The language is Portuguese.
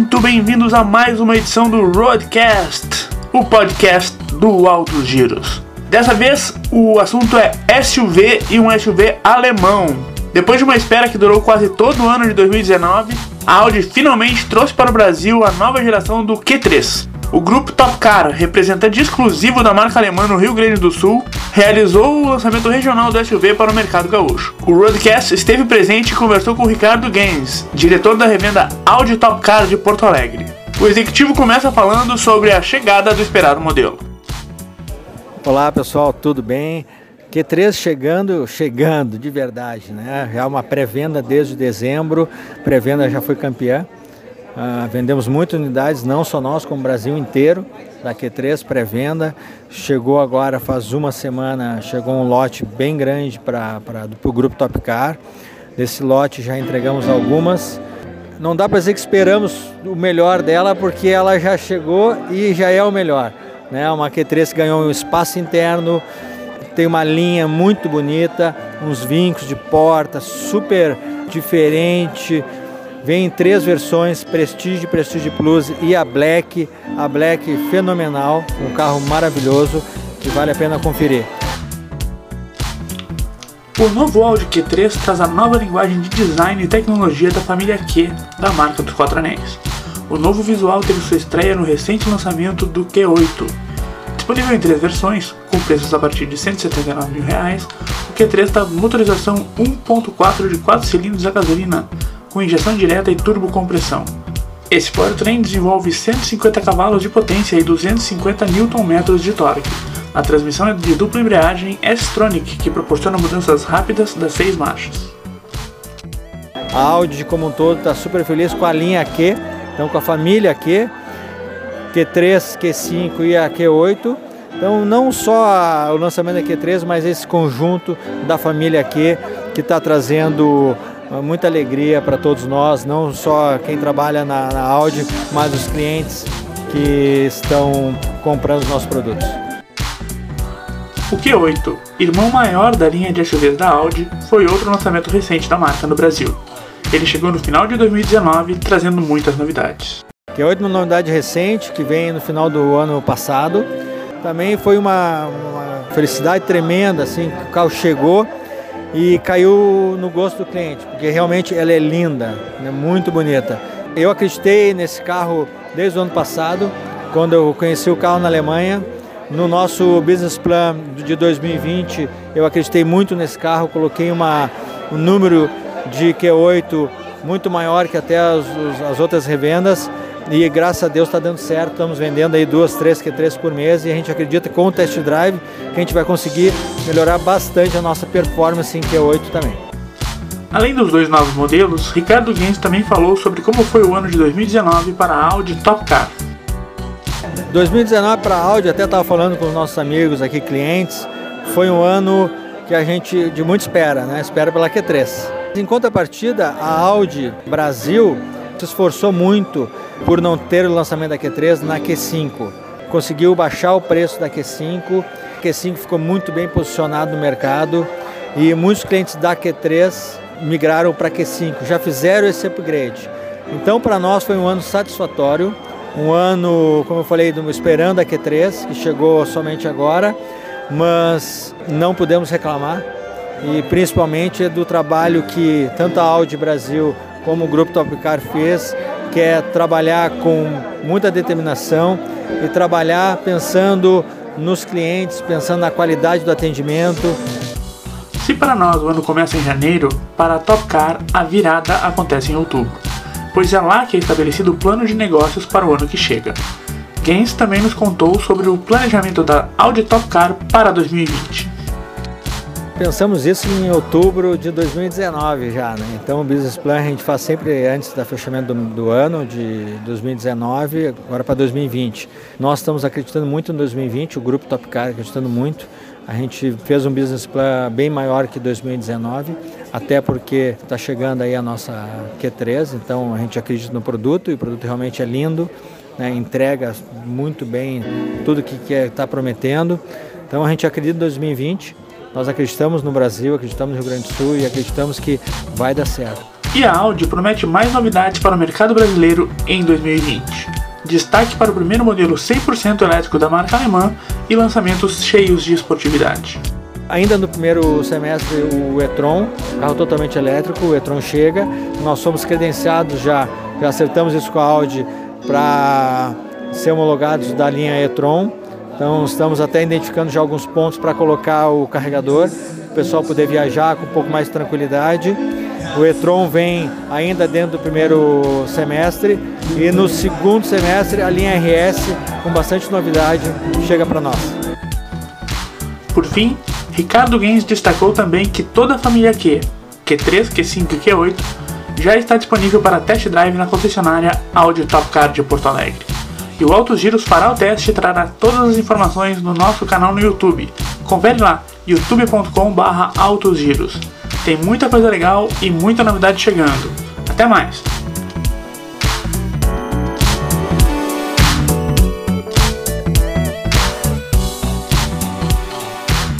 muito bem-vindos a mais uma edição do Roadcast, o podcast do Altos Giros. Dessa vez o assunto é SUV e um SUV alemão. Depois de uma espera que durou quase todo o ano de 2019, a Audi finalmente trouxe para o Brasil a nova geração do Q3. O grupo Top Car, representante exclusivo da marca alemã no Rio Grande do Sul, realizou o lançamento regional do SUV para o mercado gaúcho. O Roadcast esteve presente e conversou com o Ricardo Gaines, diretor da revenda Audi Top Car de Porto Alegre. O executivo começa falando sobre a chegada do esperado modelo. Olá pessoal, tudo bem? Q3 chegando, chegando de verdade, né? Já uma pré-venda desde dezembro, pré-venda já foi campeã. Uh, vendemos muitas unidades, não só nós, como o Brasil inteiro, da Q3 pré-venda. Chegou agora, faz uma semana, chegou um lote bem grande para o grupo Top Car. Desse lote já entregamos algumas. Não dá para dizer que esperamos o melhor dela, porque ela já chegou e já é o melhor. Né? Uma Q3 que ganhou um espaço interno, tem uma linha muito bonita, uns vincos de porta super diferente. Vem em três versões, Prestige, Prestige Plus e a Black. A Black fenomenal, um carro maravilhoso que vale a pena conferir. O novo Audi Q3 traz a nova linguagem de design e tecnologia da família Q da marca dos quatro anéis. O novo visual teve sua estreia no recente lançamento do Q8, Disponível em três versões, com preços a partir de 179 mil reais, o Q3 está motorização 1.4 de 4 cilindros a gasolina, com injeção direta e turbocompressão. Esse powertrain desenvolve 150 cavalos de potência e 250 Nm de torque. A transmissão é de dupla embreagem S-Tronic, que proporciona mudanças rápidas das seis marchas. A Audi, como um todo, está super feliz com a linha Q, então com a família Q, Q3, Q5 e a Q8. Então, não só o lançamento da Q3, mas esse conjunto da família Q que está trazendo muita alegria para todos nós, não só quem trabalha na, na Audi, mas os clientes que estão comprando os nossos produtos. O Q8, irmão maior da linha de SUVs da Audi, foi outro lançamento recente da marca no Brasil. Ele chegou no final de 2019 trazendo muitas novidades que é uma novidade recente que vem no final do ano passado. Também foi uma, uma felicidade tremenda, assim, que o carro chegou e caiu no gosto do cliente, porque realmente ela é linda, né, muito bonita. Eu acreditei nesse carro desde o ano passado, quando eu conheci o carro na Alemanha. No nosso business plan de 2020, eu acreditei muito nesse carro, coloquei uma, um número de Q8 muito maior que até as, as outras revendas e graças a Deus está dando certo, estamos vendendo aí duas, três Q3 por mês e a gente acredita que com o test drive que a gente vai conseguir melhorar bastante a nossa performance em Q8 também. Além dos dois novos modelos, Ricardo Gens também falou sobre como foi o ano de 2019 para a Audi Top Car. 2019 para a Audi, até estava falando com os nossos amigos aqui, clientes, foi um ano que a gente de muito espera, né? Espera pela Q3. Em contrapartida, a Audi Brasil se esforçou muito por não ter o lançamento da Q3 na Q5. Conseguiu baixar o preço da Q5, a Q5 ficou muito bem posicionado no mercado e muitos clientes da Q3 migraram para a Q5, já fizeram esse upgrade. Então, para nós foi um ano satisfatório, um ano, como eu falei, esperando a Q3, que chegou somente agora, mas não podemos reclamar e principalmente do trabalho que tanto a Audi Brasil como o Grupo Top Car fez que é trabalhar com muita determinação e trabalhar pensando nos clientes, pensando na qualidade do atendimento. Se para nós o ano começa em janeiro, para a Top Car a virada acontece em outubro, pois é lá que é estabelecido o plano de negócios para o ano que chega. Gaines também nos contou sobre o planejamento da Audi Top Car para 2020 pensamos isso em outubro de 2019 já, né? Então o business plan a gente faz sempre antes do fechamento do, do ano de 2019, agora para 2020. Nós estamos acreditando muito em 2020, o grupo Top Car acreditando muito. A gente fez um business plan bem maior que 2019, até porque está chegando aí a nossa Q3, então a gente acredita no produto e o produto realmente é lindo, né? entrega muito bem tudo que está prometendo. Então a gente acredita em 2020 nós acreditamos no Brasil, acreditamos no Rio Grande do Sul e acreditamos que vai dar certo. E a Audi promete mais novidades para o mercado brasileiro em 2020. Destaque para o primeiro modelo 100% elétrico da marca alemã e lançamentos cheios de esportividade. Ainda no primeiro semestre, o e-tron, carro totalmente elétrico, o e-tron chega. Nós somos credenciados já, já acertamos isso com a Audi para ser homologados da linha e-tron. Então estamos até identificando já alguns pontos para colocar o carregador, o pessoal poder viajar com um pouco mais de tranquilidade. O e-tron vem ainda dentro do primeiro semestre e no segundo semestre a linha RS, com bastante novidade, chega para nós. Por fim, Ricardo Games destacou também que toda a família Q, Q3, Q5 e Q8, já está disponível para test drive na concessionária Audi Top Car de Porto Alegre. E o Autos Giros fará o teste e trará todas as informações no nosso canal no YouTube. Confere lá, youtube.com/autosgiros. Tem muita coisa legal e muita novidade chegando. Até mais!